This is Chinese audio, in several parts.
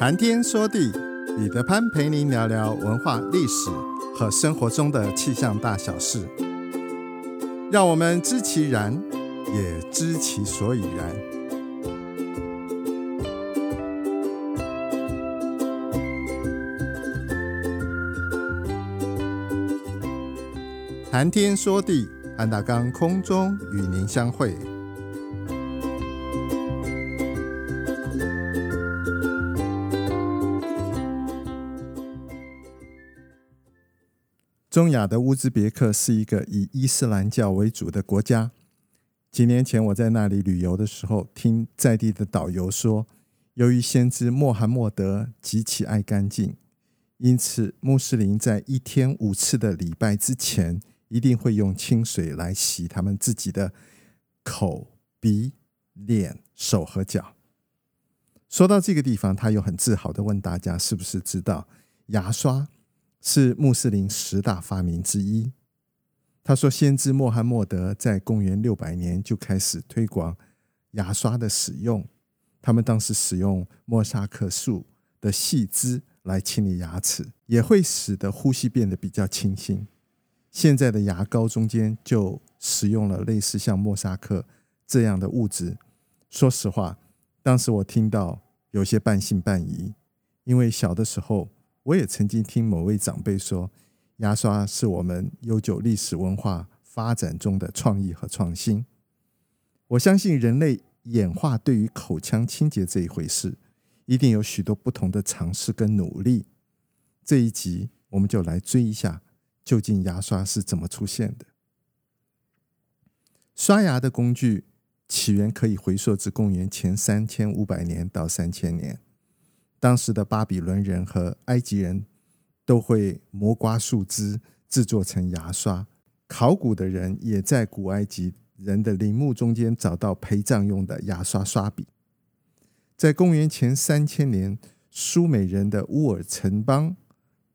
谈天说地，彼得潘陪您聊聊文化历史和生活中的气象大小事，让我们知其然，也知其所以然。谈天说地，安达刚空中与您相会。中亚的乌兹别克是一个以伊斯兰教为主的国家。几年前我在那里旅游的时候，听在地的导游说，由于先知穆罕默德极其爱干净，因此穆斯林在一天五次的礼拜之前，一定会用清水来洗他们自己的口、鼻、脸、手和脚。说到这个地方，他又很自豪的问大家：是不是知道牙刷？是穆斯林十大发明之一。他说，先知穆罕默德在公元六百年就开始推广牙刷的使用。他们当时使用莫沙克树的细枝来清理牙齿，也会使得呼吸变得比较清新。现在的牙膏中间就使用了类似像莫沙克这样的物质。说实话，当时我听到有些半信半疑，因为小的时候。我也曾经听某位长辈说，牙刷是我们悠久历史文化发展中的创意和创新。我相信人类演化对于口腔清洁这一回事，一定有许多不同的尝试跟努力。这一集我们就来追一下，究竟牙刷是怎么出现的？刷牙的工具起源可以回溯至公元前三千五百年到三千年。当时的巴比伦人和埃及人都会磨刮树枝制作成牙刷。考古的人也在古埃及人的陵墓中间找到陪葬用的牙刷刷笔。在公元前三千年，苏美人的乌尔城邦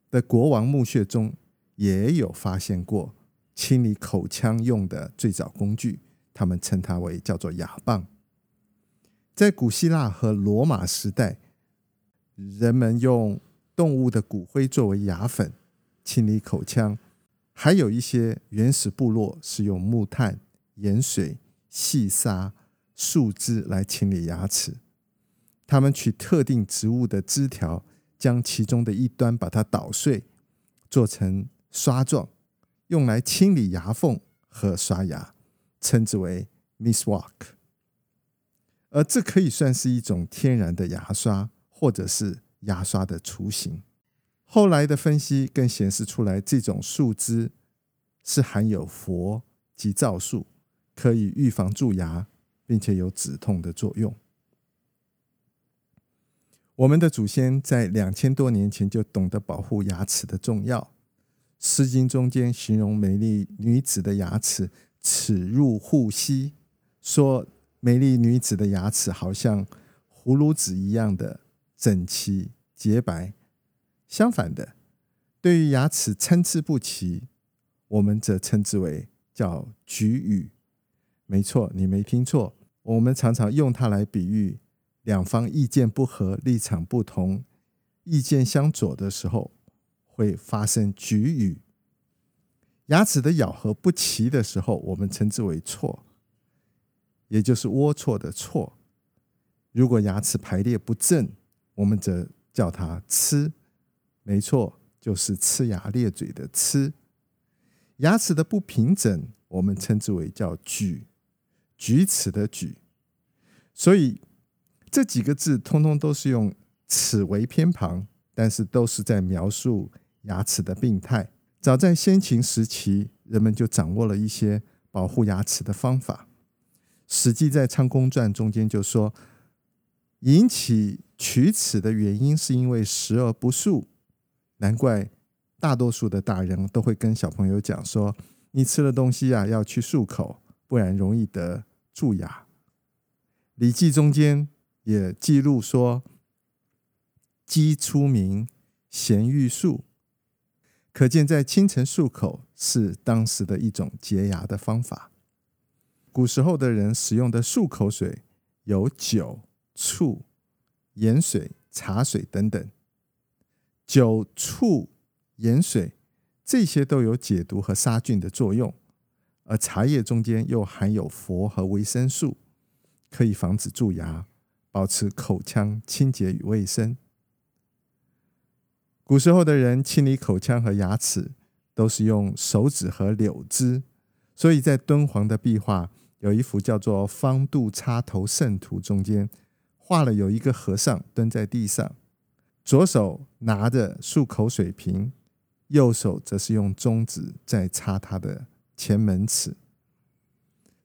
的国王墓穴中也有发现过清理口腔用的最早工具，他们称它为叫做牙棒。在古希腊和罗马时代。人们用动物的骨灰作为牙粉清理口腔，还有一些原始部落是用木炭、盐水、细沙、树枝来清理牙齿。他们取特定植物的枝条，将其中的一端把它捣碎，做成刷状，用来清理牙缝和刷牙，称之为 miswak。而这可以算是一种天然的牙刷。或者是牙刷的雏形。后来的分析更显示出来，这种树枝是含有氟及皂素，可以预防蛀牙，并且有止痛的作用。我们的祖先在两千多年前就懂得保护牙齿的重要，《诗经》中间形容美丽女子的牙齿“齿入户膝”，说美丽女子的牙齿好像葫芦籽一样的。整齐洁白。相反的，对于牙齿参差不齐，我们则称之为叫“橘语”。没错，你没听错，我们常常用它来比喻两方意见不合、立场不同、意见相左的时候，会发生“橘语”。牙齿的咬合不齐的时候，我们称之为“错”，也就是龌龊的“错”。如果牙齿排列不正，我们则叫它呲，没错，就是呲牙咧嘴的呲。牙齿的不平整，我们称之为叫举，举齿的举。所以这几个字通通都是用齿为偏旁，但是都是在描述牙齿的病态。早在先秦时期，人们就掌握了一些保护牙齿的方法。《史记》在《仓公传》中间就说。引起龋齿的原因是因为食而不漱，难怪大多数的大人都会跟小朋友讲说：“你吃了东西啊，要去漱口，不然容易得蛀牙。”《礼记》中间也记录说：“鸡出鸣，贤欲漱。”可见在清晨漱口是当时的一种洁牙的方法。古时候的人使用的漱口水有酒。醋、盐水茶水等等。酒、醋、盐水这些都有解毒和杀菌的作用，而茶叶中间又含有氟和维生素，可以防止蛀牙，保持口腔清洁与卫生。古时候的人清理口腔和牙齿都是用手指和柳枝，所以在敦煌的壁画有一幅叫做“方度插头圣图”，中间画了有一个和尚蹲在地上，左手拿着漱口水瓶，右手则是用中指在擦他的前门齿。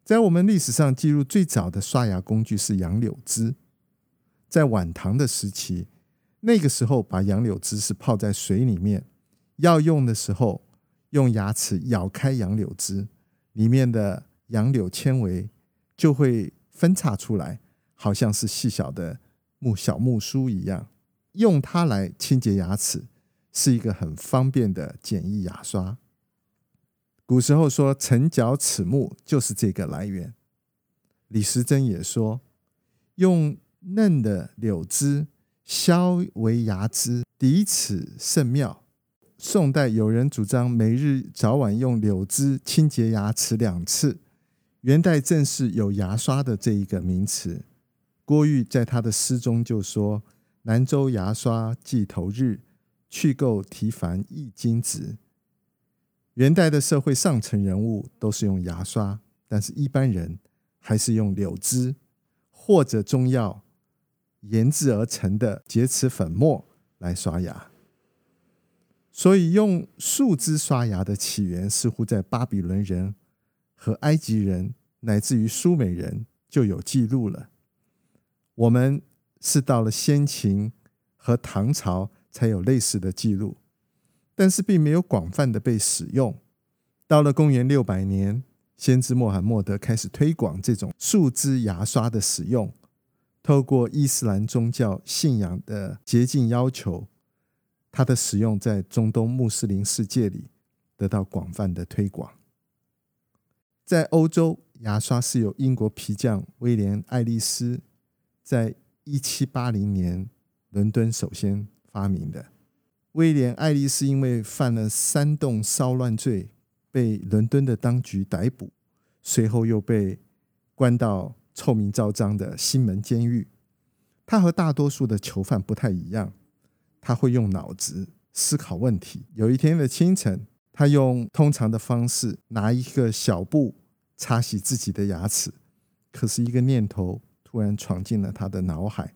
在我们历史上记录最早的刷牙工具是杨柳枝，在晚唐的时期。那个时候，把杨柳枝是泡在水里面，要用的时候，用牙齿咬开杨柳枝，里面的杨柳纤维就会分叉出来，好像是细小的木小木梳一样。用它来清洁牙齿，是一个很方便的简易牙刷。古时候说“陈角齿木”就是这个来源。李时珍也说，用嫩的柳枝。削为牙枝，抵齿甚妙。宋代有人主张每日早晚用柳枝清洁牙齿两次。元代正是有牙刷的这一个名词。郭玉在他的诗中就说：“南州牙刷季头日，去垢提凡一金子。”元代的社会上层人物都是用牙刷，但是一般人还是用柳枝或者中药。研制而成的洁齿粉末来刷牙，所以用树枝刷牙的起源似乎在巴比伦人和埃及人乃至于苏美人就有记录了。我们是到了先秦和唐朝才有类似的记录，但是并没有广泛的被使用。到了公元六百年，先知穆罕默德开始推广这种树枝牙刷的使用。透过伊斯兰宗教信仰的洁净要求，它的使用在中东穆斯林世界里得到广泛的推广。在欧洲，牙刷是由英国皮匠威廉·爱丽丝在一七八零年伦敦首先发明的。威廉·爱丽丝因为犯了煽动骚乱罪，被伦敦的当局逮捕，随后又被关到。臭名昭彰的西门监狱，他和大多数的囚犯不太一样，他会用脑子思考问题。有一天的清晨，他用通常的方式拿一个小布擦洗自己的牙齿，可是一个念头突然闯进了他的脑海。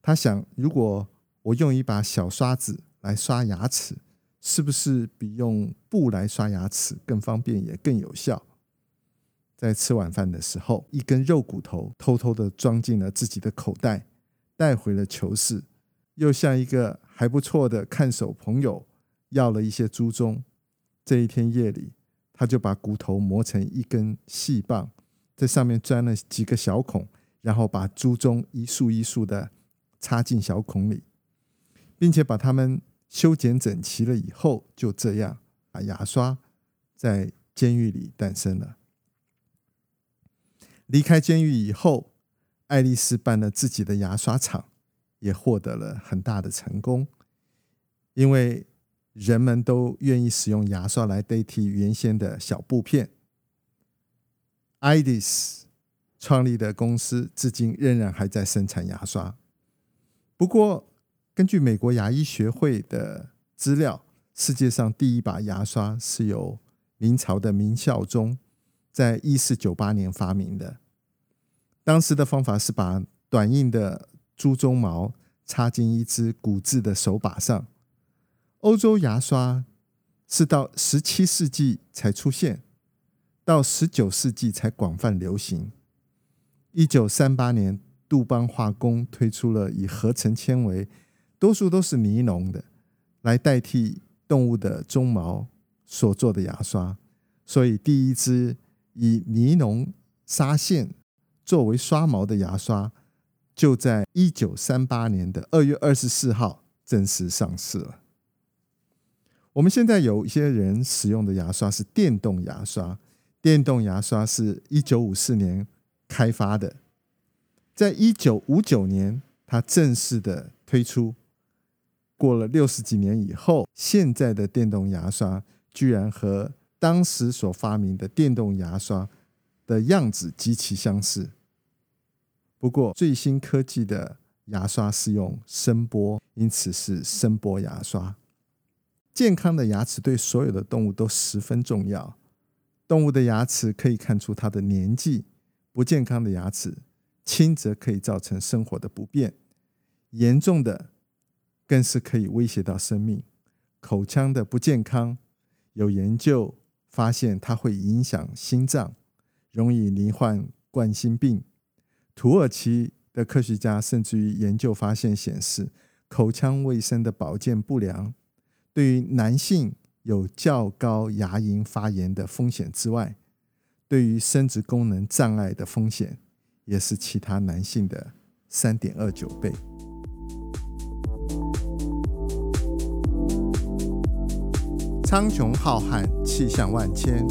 他想，如果我用一把小刷子来刷牙齿，是不是比用布来刷牙齿更方便也更有效？在吃晚饭的时候，一根肉骨头偷偷的装进了自己的口袋，带回了囚室。又向一个还不错的看守朋友要了一些猪鬃。这一天夜里，他就把骨头磨成一根细棒，在上面钻了几个小孔，然后把猪鬃一束一束的插进小孔里，并且把它们修剪整齐了以后，就这样，把牙刷在监狱里诞生了。离开监狱以后，爱丽丝办了自己的牙刷厂，也获得了很大的成功。因为人们都愿意使用牙刷来代替原先的小布片。爱丽丝创立的公司至今仍然还在生产牙刷。不过，根据美国牙医学会的资料，世界上第一把牙刷是由明朝的明孝宗在一四九八年发明的。当时的方法是把短硬的猪鬃毛插进一只骨质的手把上。欧洲牙刷是到十七世纪才出现，到十九世纪才广泛流行。一九三八年，杜邦化工推出了以合成纤维，多数都是尼龙的，来代替动物的鬃毛所做的牙刷。所以，第一支以尼龙纱线作为刷毛的牙刷，就在一九三八年的二月二十四号正式上市了。我们现在有一些人使用的牙刷是电动牙刷，电动牙刷是一九五四年开发的，在一九五九年，它正式的推出。过了六十几年以后，现在的电动牙刷居然和当时所发明的电动牙刷的样子极其相似。不过，最新科技的牙刷是用声波，因此是声波牙刷。健康的牙齿对所有的动物都十分重要。动物的牙齿可以看出它的年纪，不健康的牙齿，轻则可以造成生活的不便，严重的更是可以威胁到生命。口腔的不健康，有研究发现它会影响心脏，容易罹患冠心病。土耳其的科学家甚至于研究发现显示，口腔卫生的保健不良，对于男性有较高牙龈发炎的风险之外，对于生殖功能障碍的风险，也是其他男性的三点二九倍。苍穹浩瀚，气象万千，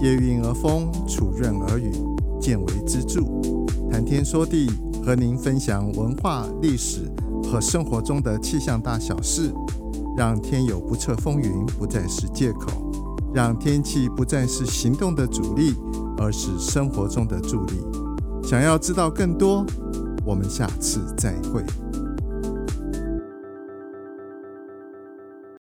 夜韵而风，础润而雨，见微知著。谈天说地，和您分享文化、历史和生活中的气象大小事，让天有不测风云不再是借口，让天气不再是行动的阻力，而是生活中的助力。想要知道更多，我们下次再会。